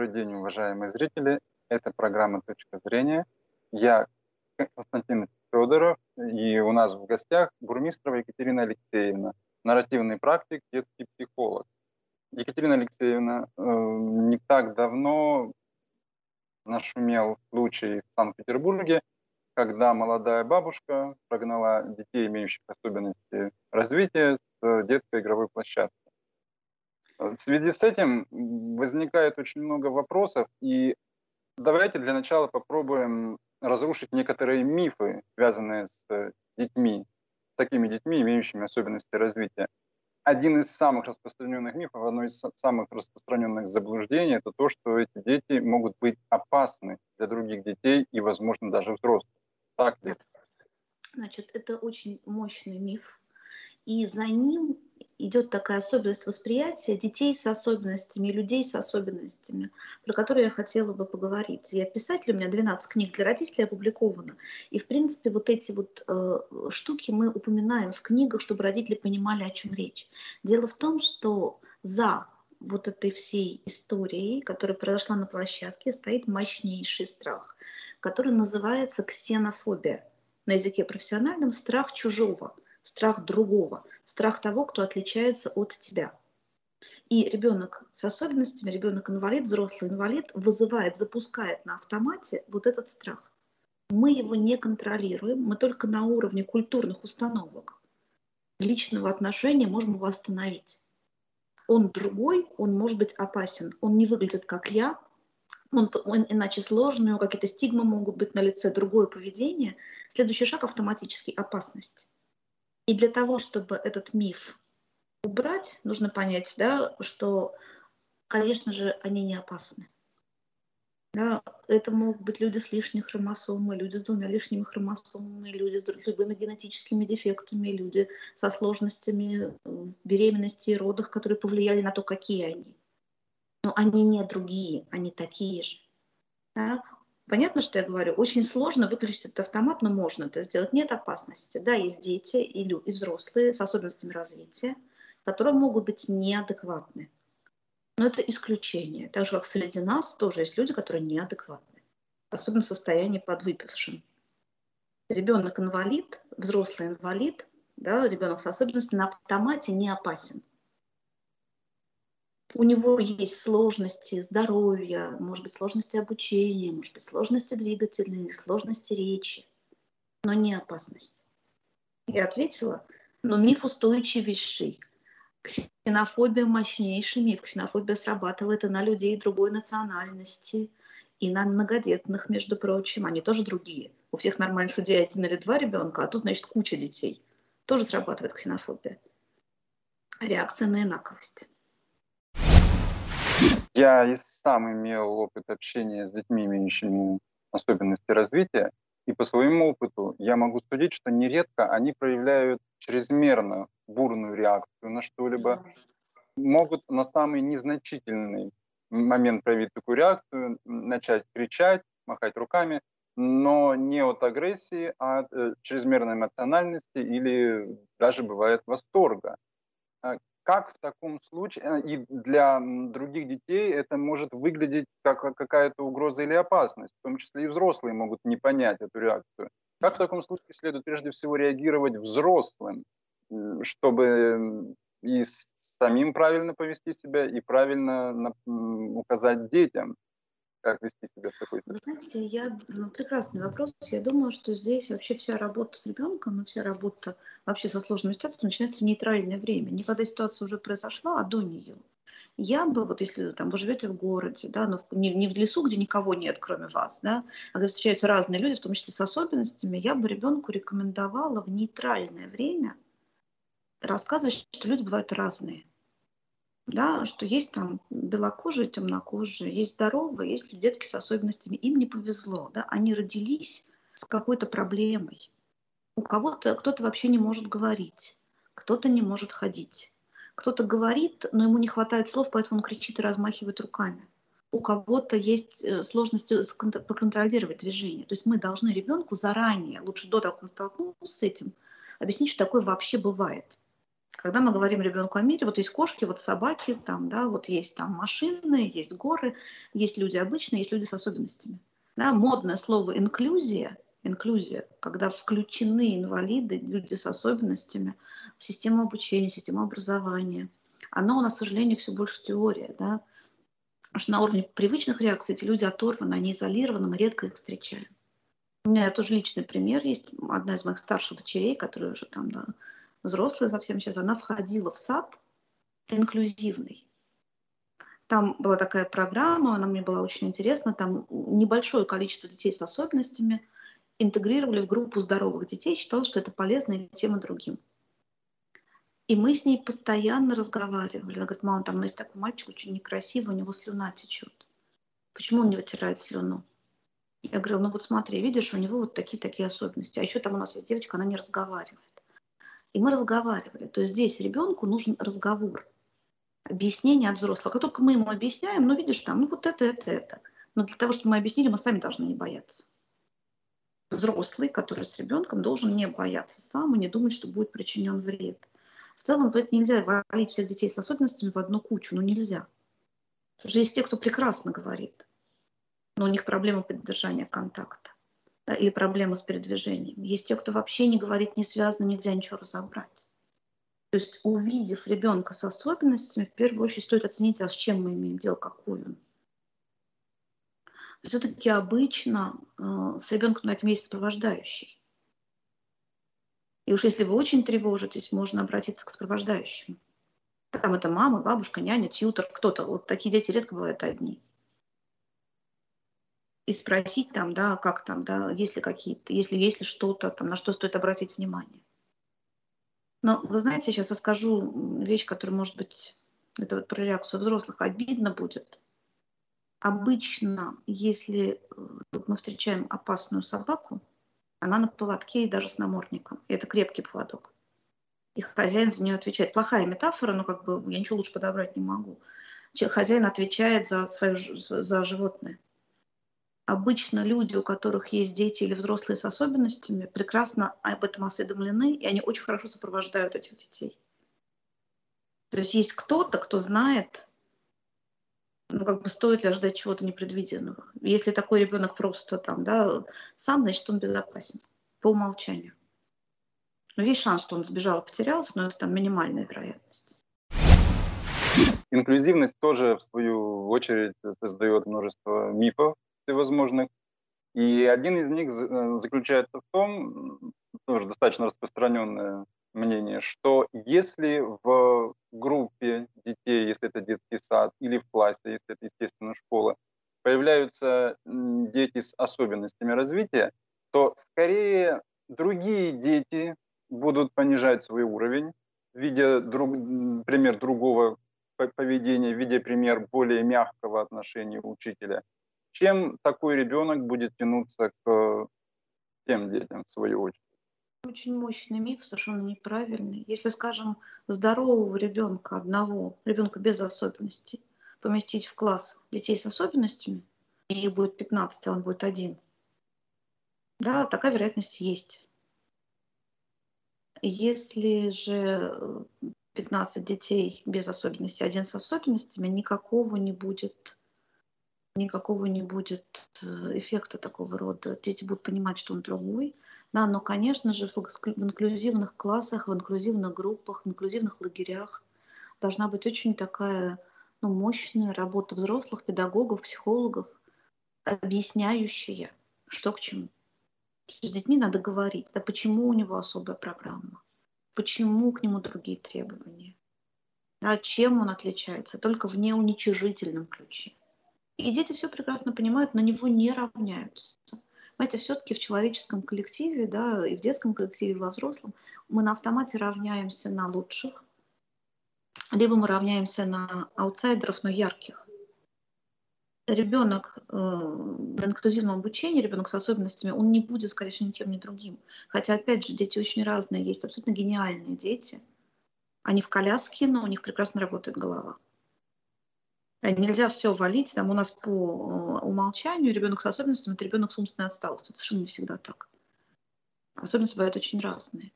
Добрый день, уважаемые зрители. Это программа «Точка зрения». Я Константин Федоров, и у нас в гостях Бурмистрова Екатерина Алексеевна, нарративный практик, детский психолог. Екатерина Алексеевна, э, не так давно нашумел случай в Санкт-Петербурге, когда молодая бабушка прогнала детей, имеющих особенности развития, с детской игровой площадки. В связи с этим возникает очень много вопросов, и давайте для начала попробуем разрушить некоторые мифы, связанные с детьми, с такими детьми, имеющими особенности развития. Один из самых распространенных мифов, одно из самых распространенных заблуждений, это то, что эти дети могут быть опасны для других детей и, возможно, даже взрослых. Так ли? Значит, это очень мощный миф, и за ним идет такая особенность восприятия детей с особенностями, людей с особенностями, про которые я хотела бы поговорить. Я писатель, у меня 12 книг для родителей опубликовано. И, в принципе, вот эти вот э, штуки мы упоминаем в книгах, чтобы родители понимали, о чем речь. Дело в том, что за вот этой всей историей, которая произошла на площадке, стоит мощнейший страх, который называется ксенофобия. На языке профессиональном страх чужого – страх другого, страх того, кто отличается от тебя. И ребенок с особенностями, ребенок-инвалид, взрослый инвалид вызывает, запускает на автомате вот этот страх. Мы его не контролируем, мы только на уровне культурных установок личного отношения можем его остановить. Он другой, он может быть опасен, он не выглядит как я, он, он иначе сложный, у него какие-то стигмы могут быть на лице, другое поведение. Следующий шаг автоматически опасность. И для того, чтобы этот миф убрать, нужно понять, да, что, конечно же, они не опасны. Да, это могут быть люди с лишней хромосомой, люди с двумя лишними хромосомами, люди с любыми генетическими дефектами, люди со сложностями беременности и родах, которые повлияли на то, какие они. Но они не другие, они такие же. Да? Понятно, что я говорю, очень сложно выключить этот автомат, но можно это сделать. Нет опасности. Да, есть дети и, и взрослые с особенностями развития, которые могут быть неадекватны. Но это исключение. Так же, как среди нас тоже есть люди, которые неадекватны. Особенно в состоянии подвыпившим. Ребенок инвалид, взрослый инвалид, да, ребенок с особенностями на автомате не опасен у него есть сложности здоровья, может быть, сложности обучения, может быть, сложности двигательные, сложности речи, но не опасность. Я ответила, но миф устойчивейший. Ксенофобия мощнейший миф. Ксенофобия срабатывает и на людей другой национальности, и на многодетных, между прочим. Они тоже другие. У всех нормальных людей один или два ребенка, а тут, значит, куча детей. Тоже срабатывает ксенофобия. Реакция на инаковость. Я и сам имел опыт общения с детьми, имеющими особенности развития, и по своему опыту я могу судить, что нередко они проявляют чрезмерно бурную реакцию на что-либо, могут на самый незначительный момент проявить такую реакцию, начать кричать, махать руками, но не от агрессии, а от э, чрезмерной эмоциональности или даже бывает восторга. Как в таком случае, э, и для других детей это может выглядеть как какая-то угроза или опасность, в том числе и взрослые могут не понять эту реакцию. Как в таком случае следует прежде всего реагировать взрослым, чтобы и самим правильно повести себя, и правильно указать детям, как вести себя в такой Вы знаете, я, ну, прекрасный вопрос. Я думаю, что здесь вообще вся работа с ребенком и вся работа вообще со сложными ситуациями начинается в нейтральное время. Не когда ситуация уже произошла, а до нее. Я бы, вот если там вы живете в городе, да, но не, не в лесу, где никого нет, кроме вас, да, а где встречаются разные люди, в том числе с особенностями, я бы ребенку рекомендовала в нейтральное время рассказывать, что люди бывают разные да, что есть там белокожие, темнокожие, есть здоровые, есть детки с особенностями. Им не повезло, да, они родились с какой-то проблемой. У кого-то кто-то вообще не может говорить, кто-то не может ходить, кто-то говорит, но ему не хватает слов, поэтому он кричит и размахивает руками. У кого-то есть э, сложности проконтролировать движение. То есть мы должны ребенку заранее, лучше до того, как он столкнулся с этим, объяснить, что такое вообще бывает Когда мы говорим ребенку о мире, вот есть кошки, вот собаки, там, да, вот есть там машины, есть горы, есть люди обычные, есть люди с особенностями. Да, модное слово инклюзия, инклюзия, когда включены инвалиды, люди с особенностями в систему обучения, систему образования. Оно у нас, к сожалению, все больше теория, да, Потому что на уровне привычных реакций эти люди оторваны, они изолированы, мы редко их встречаем. У меня тоже личный пример есть. Одна из моих старших дочерей, которая уже там да, взрослая совсем сейчас, она входила в сад инклюзивный. Там была такая программа, она мне была очень интересна. Там небольшое количество детей с особенностями интегрировали в группу здоровых детей, считала, что это полезно и тем и другим. И мы с ней постоянно разговаривали. Она говорит, мама, там есть такой мальчик очень некрасивый, у него слюна течет. Почему он не вытирает слюну? Я говорю, ну вот смотри, видишь, у него вот такие-такие особенности. А еще там у нас есть девочка, она не разговаривает. И мы разговаривали. То есть здесь ребенку нужен разговор, объяснение от взрослого. Как только мы ему объясняем, ну видишь там, ну вот это, это, это. Но для того, чтобы мы объяснили, мы сами должны не бояться. Взрослый, который с ребенком, должен не бояться сам и не думать, что будет причинен вред. В целом, поэтому нельзя валить всех детей с особенностями в одну кучу, ну нельзя. Потому что есть те, кто прекрасно говорит, но у них проблема поддержания контакта или проблема с передвижением. Есть те, кто вообще не говорит, не связано, нельзя ничего разобрать. То есть, увидев ребенка с особенностями, в первую очередь стоит оценить, а с чем мы имеем дело, он. Все-таки обычно э, с ребенком на этом есть сопровождающий. И уж если вы очень тревожитесь, можно обратиться к сопровождающему. Там это мама, бабушка, няня, тьютер, кто-то. Вот такие дети редко бывают одни. И спросить там, да, как там, да, есть ли какие-то, если есть ли что-то, там, на что стоит обратить внимание. Но вы знаете, сейчас я скажу вещь, которая, может быть, это вот про реакцию взрослых, обидно будет. Обычно, если э, мы встречаем опасную собаку, она на поводке и даже с намордником. И это крепкий поводок. И хозяин за нее отвечает. Плохая метафора, но как бы я ничего лучше подобрать не могу. Хозяин отвечает за, свое, за животное. Обычно люди, у которых есть дети или взрослые с особенностями, прекрасно об этом осведомлены, и они очень хорошо сопровождают этих детей. То есть есть кто-то, кто знает, ну, как бы стоит ли ожидать чего-то непредвиденного. Если такой ребенок просто там, да, сам, значит, он безопасен по умолчанию. Но есть шанс, что он сбежал потерялся, но это там минимальная вероятность. Инклюзивность тоже, в свою очередь, создает множество мифов всевозможных. И один из них э, заключается в том, тоже достаточно распространенное мнение, что если в группе детей, если это детский сад, или в классе, если это, естественно, школа, появляются дети с особенностями развития, то скорее другие дети будут понижать свой уровень, видя друг, пример другого поведения, видя пример более мягкого отношения учителя, чем такой ребенок будет тянуться к тем детям, в свою очередь. Очень мощный миф, совершенно неправильный. Если, скажем, здорового ребенка одного, ребенка без особенностей, поместить в класс детей с особенностями, и их будет 15, а он будет один, да, такая вероятность есть. Если же 15 детей без особенностей, один с особенностями, никакого не будет никакого не будет э, эффекта такого рода. Дети будут понимать, что он другой, да, но, конечно же, в инклюзивных классах, в инклюзивных группах, в инклюзивных лагерях должна быть очень такая ну, мощная работа взрослых, педагогов, психологов, объясняющая, что к чему. С детьми надо говорить, да почему у него особая программа, почему к нему другие требования, да, чем он отличается, только в неуничижительном ключе. И дети все прекрасно понимают, на него не равняются. Понимаете, все-таки в человеческом коллективе, да, и в детском коллективе, и во взрослом, мы на автомате равняемся на лучших, либо мы равняемся на аутсайдеров, но ярких. Ребенок э, на инклюзивном обучении, ребенок с особенностями, он не будет, скорее всего, ни тем, ни другим. Хотя, опять же, дети очень разные. Есть абсолютно гениальные дети. Они в коляске, но у них прекрасно работает голова. Э, нельзя все валить. Там у нас по э, умолчанию ребенок с особенностями – это ребенок с умственной отсталостью. Это совершенно не всегда так. Особенности бывают очень разные.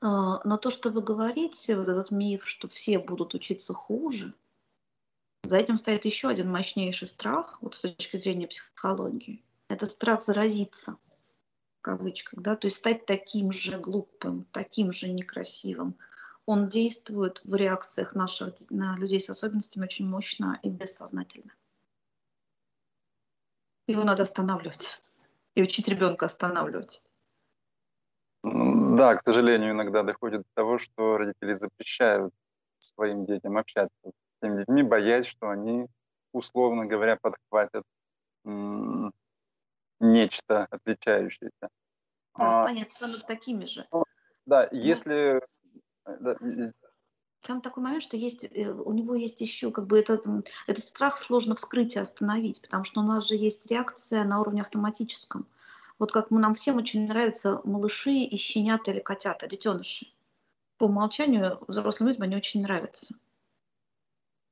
А, но то, что вы говорите, вот этот миф, что все будут учиться хуже, за этим стоит еще один мощнейший страх, вот с точки зрения психологии. Это страх заразиться, в кавычках, да, то есть стать таким же глупым, таким же некрасивым. Он действует в реакциях наших на людей с особенностями очень мощно и бессознательно. Его надо останавливать и учить ребенка останавливать. Да, к сожалению, иногда доходит до того, что родители запрещают своим детям общаться с теми детьми, боясь, что они, условно говоря, подхватят нечто отличающееся. Да, а, станет, такими же. Ну, да, если... Там такой момент, что есть, э, у него есть еще, как бы этот, этот страх сложно вскрыть и остановить, потому что у нас же есть реакция на уровне автоматическом. Вот как мы, нам всем очень нравятся малыши и щенята или котята, детеныши. По умолчанию взрослым людям они очень нравятся.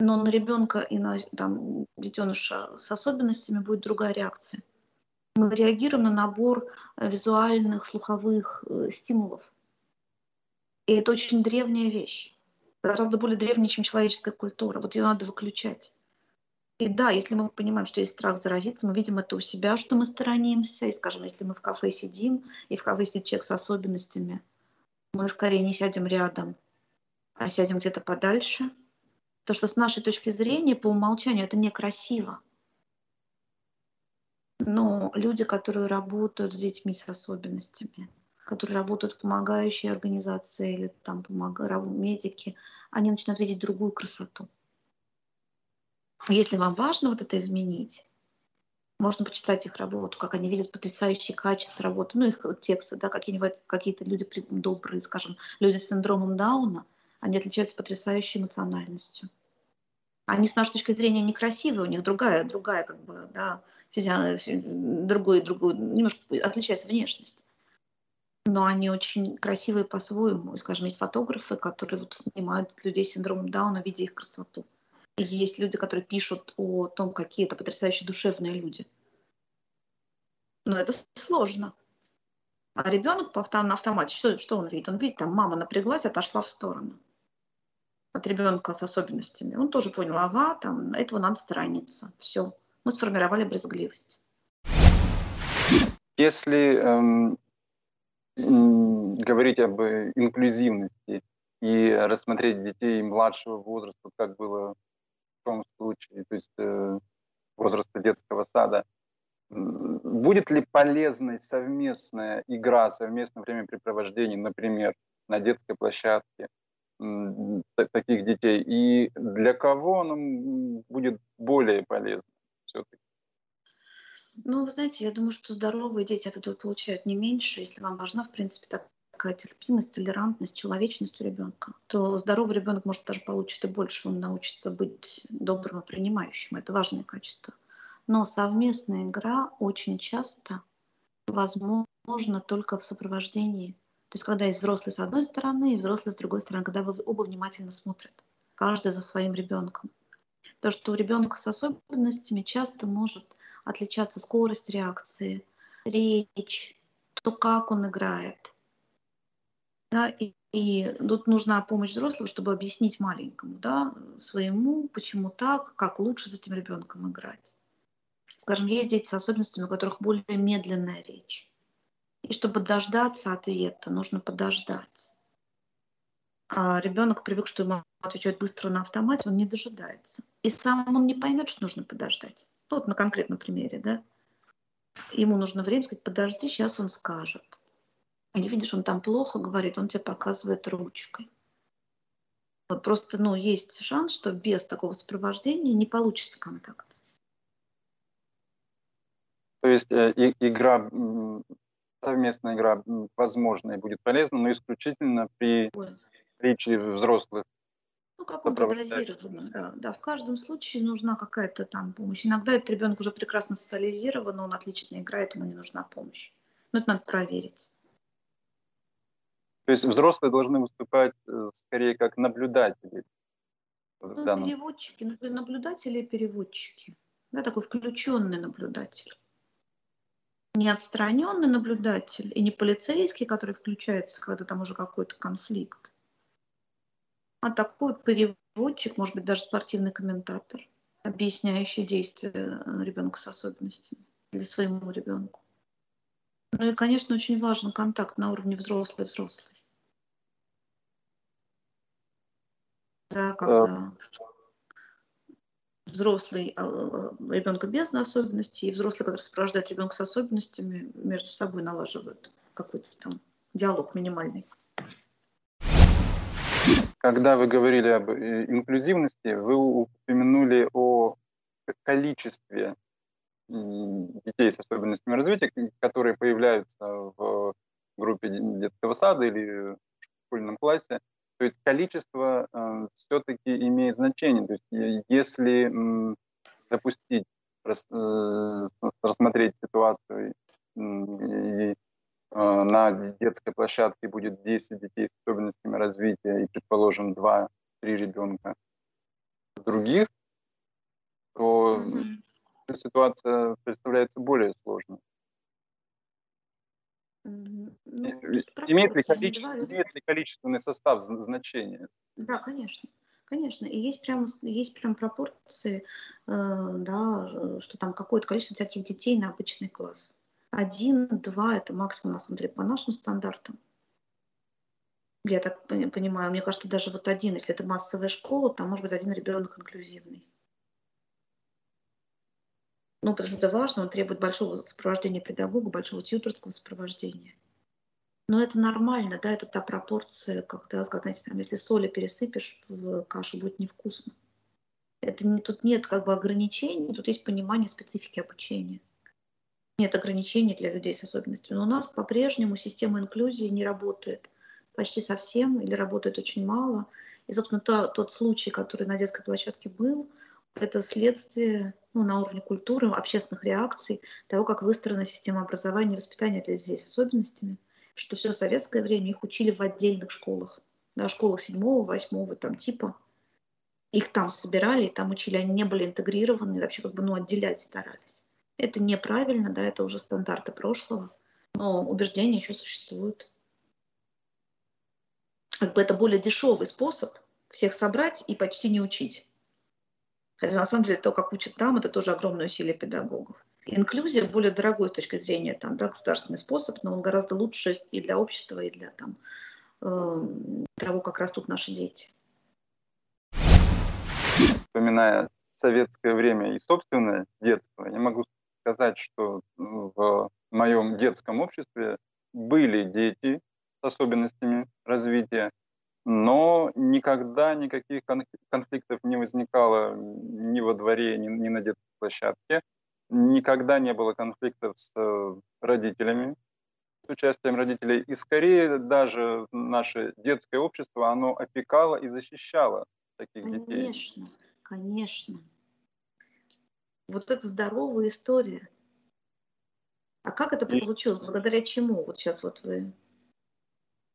Но на ребенка и на там, детеныша с особенностями будет другая реакция. Мы реагируем на набор э, визуальных, слуховых э, стимулов. И это очень древняя вещь. Гораздо более древняя, чем человеческая культура. Вот ее надо выключать. И да, если мы понимаем, что есть страх заразиться, мы видим это у себя, что мы сторонимся. И, скажем, если мы в кафе сидим, и в кафе сидит человек с особенностями, мы скорее не сядем рядом, а сядем где-то подальше. То, что с нашей точки зрения, по умолчанию, это некрасиво. Но люди, которые работают с детьми с особенностями, которые работают в помогающей организации или там помогают медики, они начинают видеть другую красоту. Если вам важно вот это изменить, можно почитать их работу, как они видят потрясающие качества работы, ну, их тексты, да, какие-нибудь какие-то люди добрые, скажем, люди с синдромом Дауна, они отличаются потрясающей эмоциональностью. Они с нашей точки зрения некрасивые, у них другая, другая, как бы, да, физио... другой, другой, немножко отличается внешность. Но они очень красивые по-своему. И, скажем, есть фотографы, которые вот снимают людей с синдромом Дауна, видя их красоту есть люди, которые пишут о том, какие это потрясающие душевные люди. Но это сложно. А ребенок на автомате, что, что он видит? Он видит, там мама напряглась, отошла в сторону от ребенка с особенностями. Он тоже понял, ага, там этого надо сторониться. Все, мы сформировали брезгливость. Если эм, говорить об инклюзивности и рассмотреть детей младшего возраста, как было в том случае, то есть э, возраста детского сада, будет ли полезной совместная игра, совместное времяпрепровождение, например, на детской площадке таких детей, и для кого оно будет более полезно все-таки? Ну, вы знаете, я думаю, что здоровые дети от этого получают не меньше, если вам важна, в принципе, так, такая терпимость, толерантность, человечность у ребенка, то здоровый ребенок может даже получить и больше, он научится быть добрым и принимающим. Это важное качество. Но совместная игра очень часто возможна только в сопровождении. То есть когда есть взрослый с одной стороны и взрослый с другой стороны, когда вы оба внимательно смотрят, каждый за своим ребенком. То, что у ребенка с особенностями часто может отличаться скорость реакции, речь, то, как он играет, да, и, и тут нужна помощь взрослого, чтобы объяснить маленькому, да, своему, почему так, как лучше с этим ребенком играть. Скажем, есть дети с особенностями, у которых более медленная речь. И чтобы дождаться ответа, нужно подождать. А ребенок привык, что ему отвечают быстро на автомате, он не дожидается. И сам он не поймет, что нужно подождать. Ну, вот на конкретном примере, да. Ему нужно время сказать, подожди, сейчас он скажет. Или видишь, он там плохо говорит, он тебе показывает ручкой. Вот просто, ну, есть шанс, что без такого сопровождения не получится контакт. То есть э, и, игра, совместная игра, возможно, и будет полезна, но исключительно при речи взрослых. Ну, каком-то дозированном, да. Да, в каждом случае нужна какая-то там помощь. Иногда этот ребенок уже прекрасно социализирован, он отлично играет, ему не нужна помощь. Но это надо проверить. То есть взрослые должны выступать э, скорее как наблюдатели. Ну, данном... Переводчики, наблюдатели и переводчики. Да, такой включенный наблюдатель. не отстраненный наблюдатель и не полицейский, который включается, когда там уже какой-то конфликт, а такой переводчик, может быть, даже спортивный комментатор, объясняющий действия ребенка с особенностями или своему ребенку. Ну и, конечно, очень важен контакт на уровне взрослый-взрослый. Да, когда взрослый а, а, ребенка без особенностей и взрослый, который сопровождает ребенка с особенностями, между собой налаживают какой-то там диалог минимальный. Когда вы говорили об э, инклюзивности, вы упомянули о количестве детей с особенностями развития, которые появляются в группе детского сада или в школьном классе. То есть количество э, все-таки имеет значение. То есть если э, допустить, рас, э, рассмотреть ситуацию и э, на детской площадке будет 10 детей с особенностями развития и, предположим, 2-3 ребенка других, то mm-hmm. ситуация представляется более сложной. Ну, имеет, ли количество, имеет ли количественный состав значение? Да, конечно. Конечно, и есть прям, есть прям пропорции, э, да, что там какое-то количество таких детей на обычный класс. Один, два – это максимум, на самом деле, по нашим стандартам. Я так понимаю, мне кажется, даже вот один, если это массовая школа, там может быть один ребенок инклюзивный. Ну, потому что это важно, он требует большого сопровождения педагога, большого тьюторского сопровождения. Но это нормально, да, это та пропорция, когда, знаете, там, если соли пересыпешь в кашу, будет невкусно. Это не, тут нет как бы ограничений, тут есть понимание специфики обучения. Нет ограничений для людей с особенностями. Но у нас по-прежнему система инклюзии не работает почти совсем или работает очень мало. И, собственно, то, тот случай, который на детской площадке был, это следствие ну, на уровне культуры, общественных реакций, того, как выстроена система образования и воспитания для детей с особенностями, что все советское время их учили в отдельных школах, да, школах седьмого, восьмого там типа. Их там собирали, там учили, они не были интегрированы, вообще как бы ну, отделять старались. Это неправильно, да, это уже стандарты прошлого, но убеждения еще существуют. Как бы это более дешевый способ всех собрать и почти не учить. Хотя на самом деле то, как учат там, это тоже огромное усилие педагогов. Инклюзия более дорогой с точки зрения там, да, государственный способ, но он гораздо лучше и для общества, и для там, э, того, как растут наши дети. Вспоминая советское время и собственное детство, я могу сказать, что в моем детском обществе были дети с особенностями развития, но никогда никаких конфликтов не возникало ни во дворе, ни, ни на детской площадке. Никогда не было конфликтов с э, родителями, с участием родителей. И скорее даже наше детское общество, оно опекало и защищало таких конечно, детей. Конечно, конечно. Вот это здоровая история. А как это получилось? Благодаря чему? Вот сейчас вот вы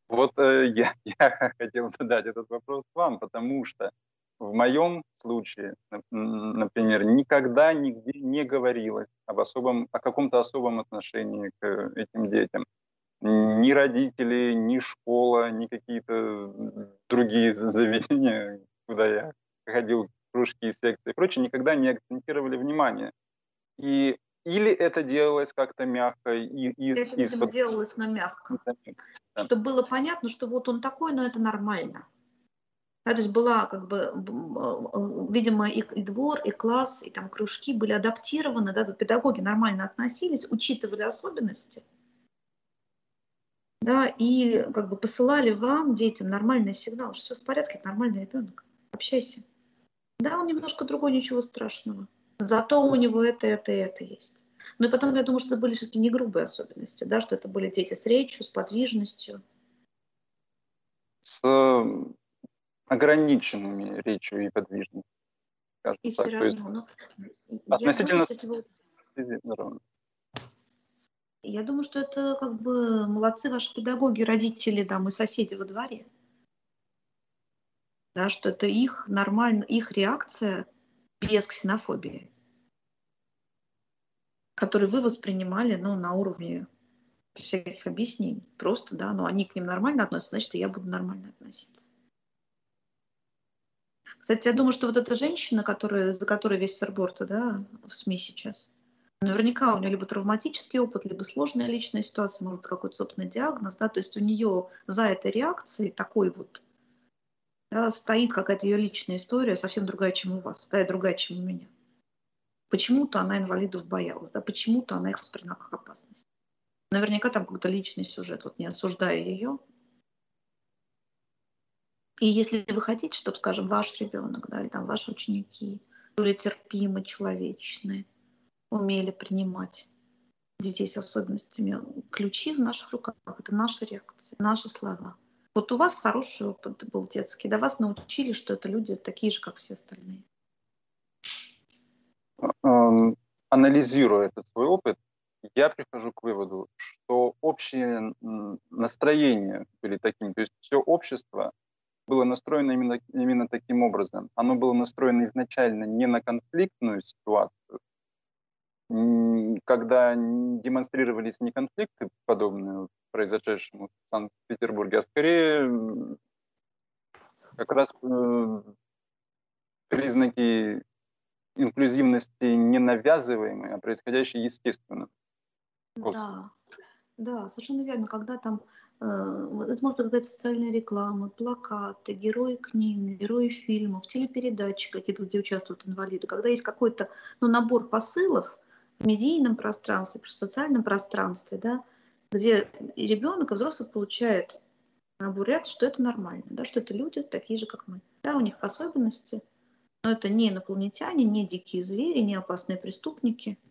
вот э, я, я хотел задать этот вопрос вам, потому что в моем случае, например, никогда нигде не говорилось об особом, о каком-то особом отношении к этим детям. Ни родители, ни школа, ни какие-то другие заведения, куда я ходил, кружки, секции и прочее, никогда не акцентировали внимание. И или это делалось как-то мягко? И, и, это, видимо, делалось, но мягко. Да. Чтобы было понятно, что вот он такой, но это нормально. Да, то есть была как бы, видимо, и, и двор, и класс, и там кружки были адаптированы, да, педагоги нормально относились, учитывали особенности, да, и как бы посылали вам, детям, нормальный сигнал, что все в порядке, это нормальный ребенок, общайся. Да, он немножко другой, ничего страшного. Зато у него это, это и это есть. Ну и потом, я думаю, что это были все-таки не грубые особенности, да, что это были дети с речью, с подвижностью. С ограниченными речью и подвижностью. И все равно. Но относительно... Думаю, я думаю, что это как бы молодцы ваши педагоги, родители, да, мы соседи во дворе. Да, что это их нормально, их реакция без ксенофобии. которые вы воспринимали ну, на уровне всяких объяснений. Просто, да, но они к ним нормально относятся, значит, и я буду нормально относиться. Кстати, я думаю, что вот эта женщина, которая, за которой весь сорборта, да, в СМИ сейчас, наверняка у нее либо травматический опыт, либо сложная личная ситуация, может какой-то собственный диагноз, да, то есть у нее за этой реакцией такой вот да, стоит какая-то ее личная история, совсем другая, чем у вас, да, и другая, чем у меня. Почему-то она инвалидов боялась, да, почему-то она их восприняла как опасность. Наверняка там какой-то личный сюжет, вот не осуждая ее. И если вы хотите, чтобы, скажем, ваш ребенок, да, или там ваши ученики были терпимы, человечные, умели принимать детей с особенностями, ключи в наших руках, это наши реакции, наши слова. Вот у вас хороший опыт был детский, да вас научили, что это люди такие же, как все остальные. Анализируя этот свой опыт, я прихожу к выводу, что общее настроение были такими, то есть все общество было настроено именно, именно таким образом. Оно было настроено изначально не на конфликтную ситуацию, когда демонстрировались не конфликты, подобные произошедшему в Санкт-Петербурге, а скорее как раз э, признаки инклюзивности не навязываемые, а происходящие естественно. Да, да, совершенно верно. Когда там э, это может быть какая-то социальная реклама, плакаты, герои книг, герои фильмов, телепередачи какие-то, где участвуют инвалиды. Когда есть какой-то ну, набор посылов в медийном пространстве, в социальном пространстве, да, где и ребенок, и взрослый получает набор реакций, что это нормально, да, что это люди такие же, как мы. Да, у них особенности, но это не инопланетяне, не дикие звери, не опасные преступники –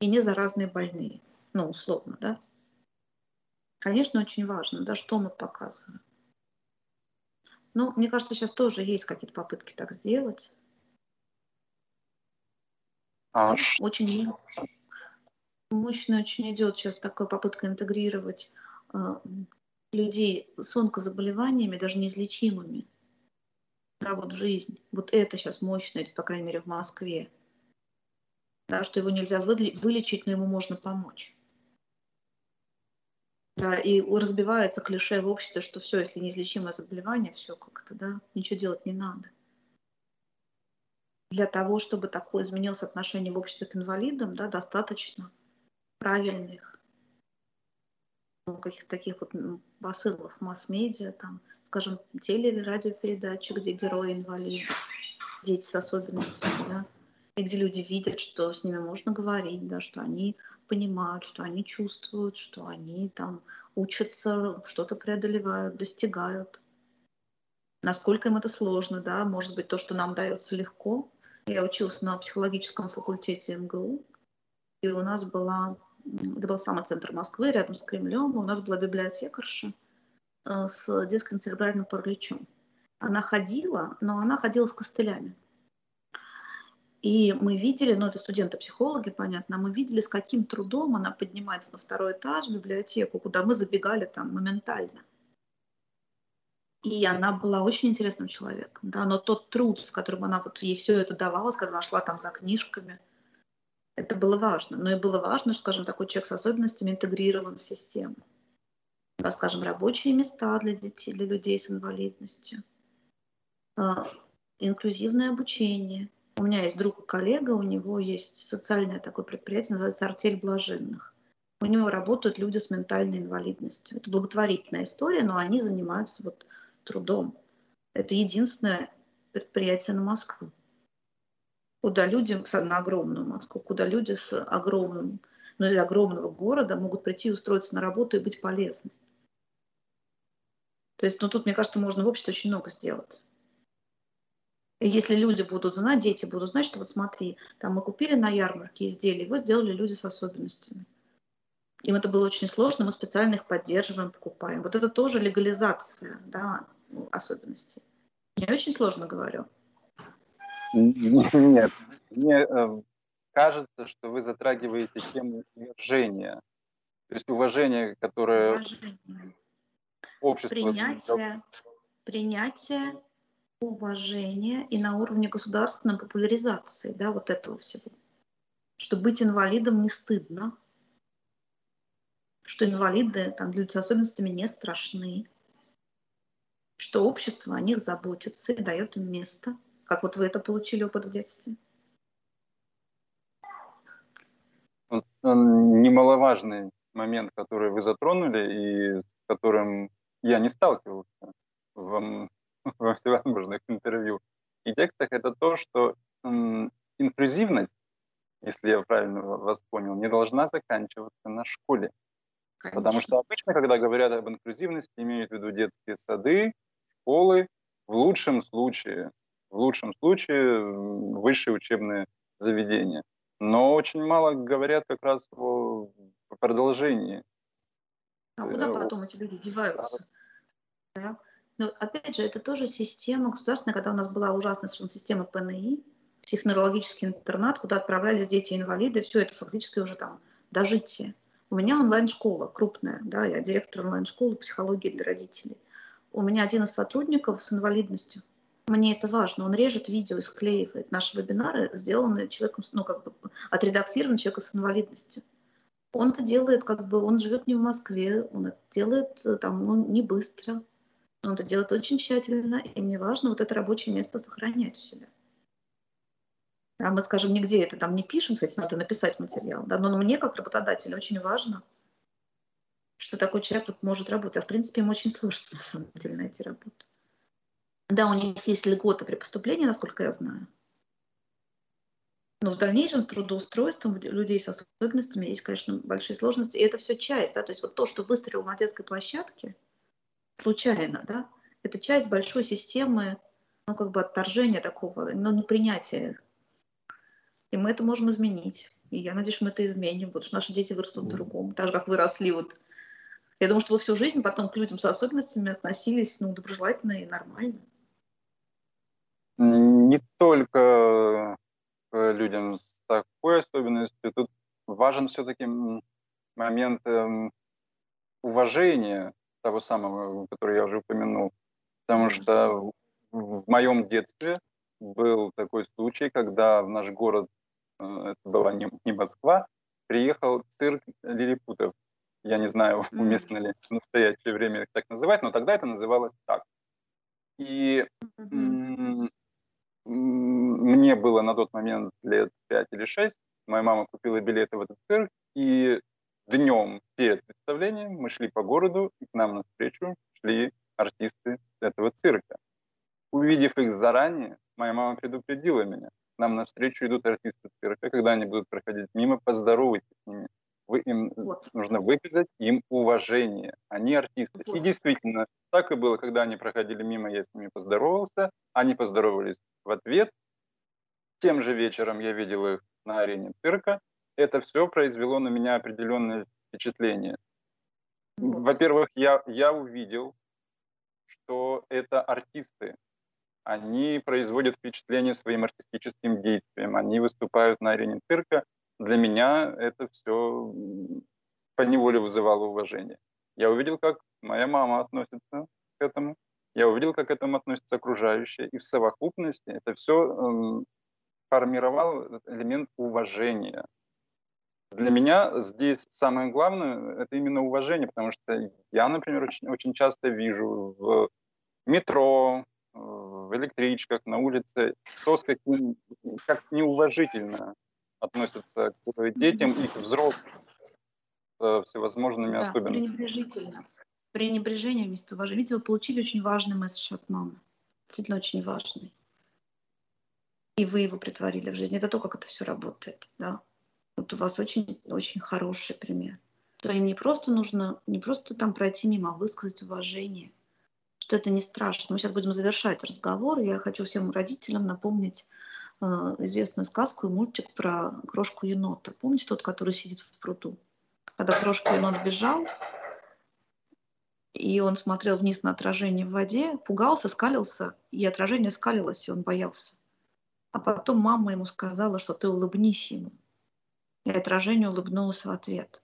и не заразные больные. Ну, условно, да. Конечно, очень важно, да, что мы показываем. Ну, мне кажется, сейчас тоже есть какие-то попытки так сделать. А очень мощно очень идет сейчас такая попытка интегрировать э, людей с онкозаболеваниями, даже неизлечимыми, да, вот в жизнь. Вот это сейчас мощно идет, по крайней мере, в Москве да, что его нельзя вылечить, но ему можно помочь. Да, и разбивается клише в обществе, что все, если неизлечимое заболевание, все как-то, да, ничего делать не надо. Для того, чтобы такое изменилось отношение в обществе к инвалидам, да, достаточно правильных ну, каких-то таких вот посылов масс-медиа, там, скажем, теле- или радиопередачи, где герои инвалиды, дети с особенностями, да, и где люди видят, что с ними можно говорить, да, что они понимают, что они чувствуют, что они там учатся, что-то преодолевают, достигают. Насколько им это сложно, да, может быть, то, что нам дается легко. Я училась на психологическом факультете МГУ, и у нас была, это был самый центр Москвы, рядом с Кремлем, у нас была библиотекарша э, с детским церебральным параличом. Она ходила, но она ходила с костылями. И мы видели, ну это студенты-психологи, понятно, мы видели, с каким трудом она поднимается на второй этаж в библиотеку, куда мы забегали там моментально. И она была очень интересным человеком, да, но тот труд, с которым она вот ей все это давалось, когда она шла там за книжками, это было важно. Но и было важно, что, скажем, такой человек с особенностями интегрирован в систему. Да, скажем, рабочие места для детей, для людей с инвалидностью, а, инклюзивное обучение, у меня есть друг и коллега, у него есть социальное такое предприятие, называется «Артель блаженных». У него работают люди с ментальной инвалидностью. Это благотворительная история, но они занимаются вот трудом. Это единственное предприятие на Москву, куда люди, на огромную Москву, куда люди с огромным, ну, из огромного города могут прийти, устроиться на работу и быть полезны. То есть, ну, тут, мне кажется, можно в обществе очень много сделать. И если люди будут знать, дети будут знать, что вот смотри, там мы купили на ярмарке изделия, его сделали люди с особенностями. Им это было очень сложно, мы специально их поддерживаем, покупаем. Вот это тоже легализация да, особенностей. Не очень сложно говорю. Нет, мне э, кажется, что вы затрагиваете тему уважения. То есть уважение, которое уважение. общество... Принятие, принятие уважения и на уровне государственной популяризации да, вот этого всего. что быть инвалидом не стыдно, что инвалиды, там, люди с особенностями не страшны, что общество о них заботится и дает им место. Как вот вы это получили опыт в детстве? Немаловажный момент, который вы затронули и с которым я не сталкивался в, во всевозможных интервью и текстах, это то, что инклюзивность, если я правильно вас понял, не должна заканчиваться на школе. Конечно. Потому что обычно, когда говорят об инклюзивности, имеют в виду детские сады, школы, в лучшем случае, в лучшем случае высшие учебные заведения. Но очень мало говорят как раз о продолжении. А куда э, потом эти люди деваются? Да. Но опять же, это тоже система государственная, когда у нас была ужасная система ПНИ, психоневрологический интернат, куда отправлялись дети-инвалиды, все это фактически уже там дожитие. У меня онлайн-школа крупная, да, я директор онлайн-школы психологии для родителей. У меня один из сотрудников с инвалидностью. Мне это важно. Он режет видео и склеивает. Наши вебинары сделаны человеком, ну, как бы отредактированы человеком с инвалидностью. Он это делает, как бы, он живет не в Москве, он это делает э, там, ну, не быстро. Он это делает очень тщательно, и мне важно вот это рабочее место сохранять у себя. А мы, скажем, нигде это там не пишем, кстати, надо написать материал. Да? Но мне, как работодателю, очень важно, что такой человек вот может работать. А в принципе, им очень сложно, на самом деле, найти работу. Да, у них есть льгота при поступлении, насколько я знаю. Но в дальнейшем с трудоустройством людей с особенностями есть, конечно, большие сложности. И это все часть, да, то есть вот то, что выстрелил на детской площадке, случайно, да, это часть большой системы, ну, как бы отторжения такого, но непринятия и мы это можем изменить. И я надеюсь, мы это изменим, потому что наши дети вырастут mm. другому, так же, как вы росли. Вот. Я думаю, что вы всю жизнь потом к людям с особенностями относились ну, доброжелательно и нормально. Не только к людям с такой особенностью. Тут важен все-таки момент эм, уважения того самого, который я уже упомянул. Потому что в моем детстве был такой случай, когда в наш город Э, это была не, не Москва, приехал цирк лилипутов. Я не знаю, уместно ли в настоящее время их так называть, но тогда это называлось так. И мне было на тот момент лет 5 или 6. Моя мама купила билеты в этот цирк, и днем перед представлением мы шли по городу, и к нам навстречу шли артисты этого цирка. Увидев их заранее, моя мама предупредила меня – нам навстречу идут артисты цирка, когда они будут проходить мимо, поздоровайтесь с ними. Вы, им вот. нужно выказать им уважение. Они артисты. Вот. И действительно, так и было, когда они проходили мимо, я с ними поздоровался, они поздоровались в ответ. Тем же вечером я видел их на арене цирка. Это все произвело на меня определенное впечатление. Во-первых, я, я увидел, что это артисты, они производят впечатление своим артистическим действием, они выступают на арене цирка. Для меня это все по неволе вызывало уважение. Я увидел, как моя мама относится к этому, я увидел, как к этому относятся окружающие, и в совокупности это все э, формировало элемент уважения. Для меня здесь самое главное это именно уважение, потому что я, например, очень, очень часто вижу в метро, в электричках, на улице, то, с каким, как неуважительно относятся к детям и к взрослым с всевозможными да, особенностями. пренебрежительно. Пренебрежение вместо уважения. Видите, вы получили очень важный месседж от мамы. Действительно очень важный. И вы его притворили в жизнь. Это то, как это все работает. Да? Вот у вас очень, очень хороший пример. То им не просто нужно, не просто там пройти мимо, а высказать уважение – что это не страшно. Мы сейчас будем завершать разговор. Я хочу всем родителям напомнить э, известную сказку и мультик про крошку енота. Помните тот, который сидит в пруду? Когда крошка енот бежал, и он смотрел вниз на отражение в воде, пугался, скалился, и отражение скалилось, и он боялся. А потом мама ему сказала, что ты улыбнись ему. И отражение улыбнулось в ответ.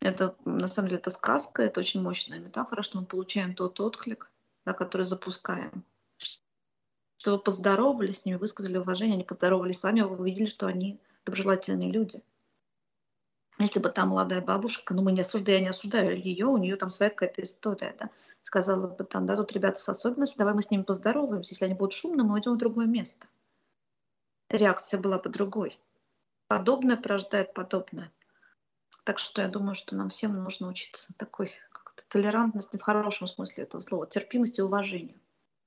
Это, на самом деле, это сказка, это очень мощная метафора, что мы получаем тот отклик, да, который запускаем. Что вы поздоровались с ними, высказали уважение, они поздоровались с вами, вы увидели, что они доброжелательные люди. Если бы там молодая бабушка, ну мы не осуждаем, я не осуждаю ее, у нее там своя какая-то история, да, сказала бы там, да, тут ребята с особенностью, давай мы с ними поздороваемся, если они будут шумно, мы уйдем в другое место. Реакция была бы другой. Подобное порождает подобное. Так что я думаю, что нам всем нужно учиться такой толерантности в хорошем смысле этого слова, терпимости и уважению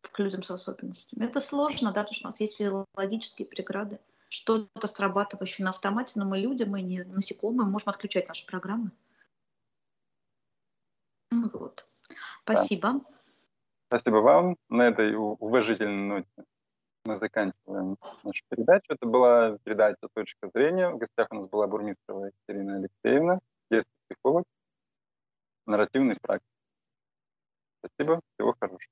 к людям с особенностями. Это сложно, да, потому что у нас есть физиологические преграды, что-то срабатывающее на автомате, но мы люди, мы не насекомые, мы можем отключать наши программы. Ну вот. Спасибо. Да. Спасибо вам. На этой уважительной ноте мы заканчиваем нашу передачу. Это была передача «Точка зрения». В гостях у нас была Бурмистрова Екатерина Алексеевна, детский психолог, нарративный практик. Спасибо, всего хорошего.